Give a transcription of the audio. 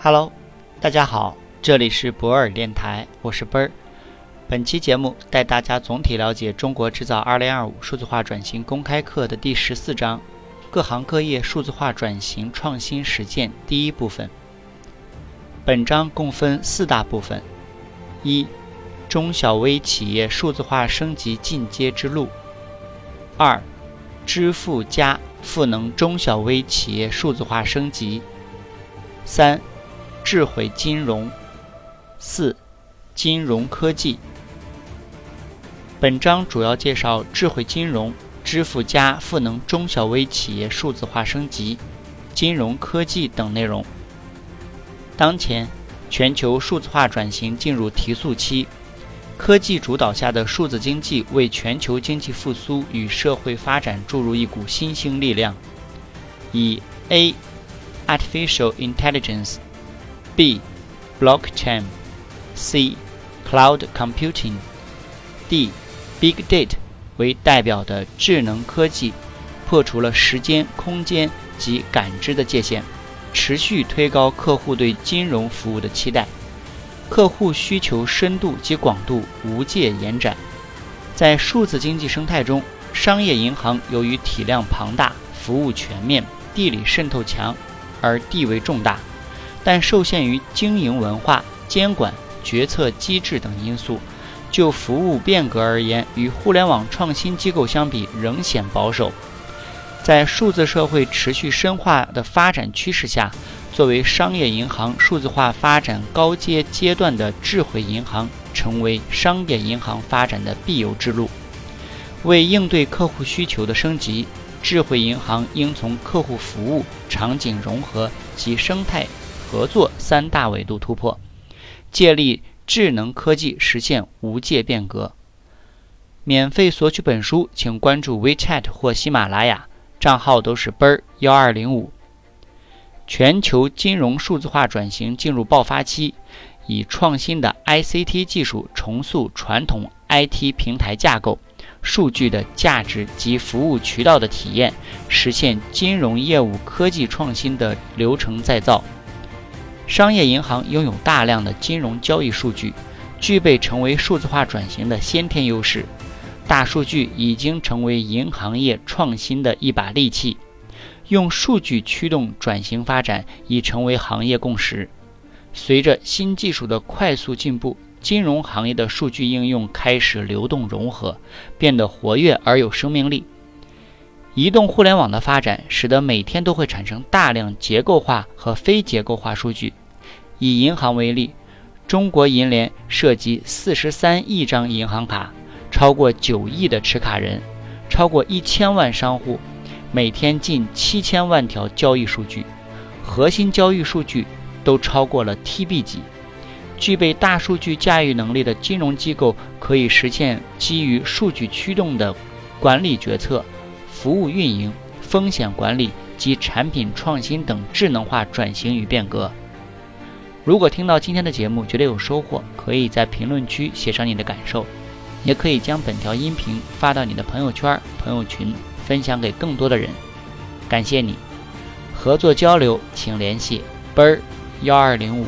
Hello，大家好，这里是博尔电台，我是奔儿。本期节目带大家总体了解《中国制造2025数字化转型公开课》的第十四章“各行各业数字化转型创新实践”第一部分。本章共分四大部分：一、中小微企业数字化升级进阶之路；二、支付加赋能中小微企业数字化升级；三、智慧金融；四、金融科技。本章主要介绍智慧金融、支付加赋能中小微企业数字化升级、金融科技等内容。当前，全球数字化转型进入提速期，科技主导下的数字经济为全球经济复苏与社会发展注入一股新兴力量。以 A. Artificial Intelligence B. Blockchain C. Cloud Computing D. Big Data 为代表的智能科技，破除了时间、空间及感知的界限，持续推高客户对金融服务的期待。客户需求深度及广度无界延展。在数字经济生态中，商业银行由于体量庞大、服务全面、地理渗透强而地位重大，但受限于经营文化、监管、决策机制等因素。就服务变革而言，与互联网创新机构相比，仍显保守。在数字社会持续深化的发展趋势下，作为商业银行数字化发展高阶阶段的智慧银行，成为商业银行发展的必由之路。为应对客户需求的升级，智慧银行应从客户服务、场景融合及生态合作三大维度突破，借力。智能科技实现无界变革。免费索取本书，请关注 WeChat 或喜马拉雅，账号都是奔儿幺二零五。全球金融数字化转型进入爆发期，以创新的 ICT 技术重塑传统 IT 平台架构、数据的价值及服务渠道的体验，实现金融业务科技创新的流程再造。商业银行拥有大量的金融交易数据，具备成为数字化转型的先天优势。大数据已经成为银行业创新的一把利器，用数据驱动转型发展已成为行业共识。随着新技术的快速进步，金融行业的数据应用开始流动融合，变得活跃而有生命力。移动互联网的发展，使得每天都会产生大量结构化和非结构化数据。以银行为例，中国银联涉及四十三亿张银行卡，超过九亿的持卡人，超过一千万商户，每天近七千万条交易数据，核心交易数据都超过了 TB 级。具备大数据驾驭能力的金融机构，可以实现基于数据驱动的管理决策。服务运营、风险管理及产品创新等智能化转型与变革。如果听到今天的节目觉得有收获，可以在评论区写上你的感受，也可以将本条音频发到你的朋友圈、朋友群，分享给更多的人。感谢你！合作交流请联系奔儿幺二零五。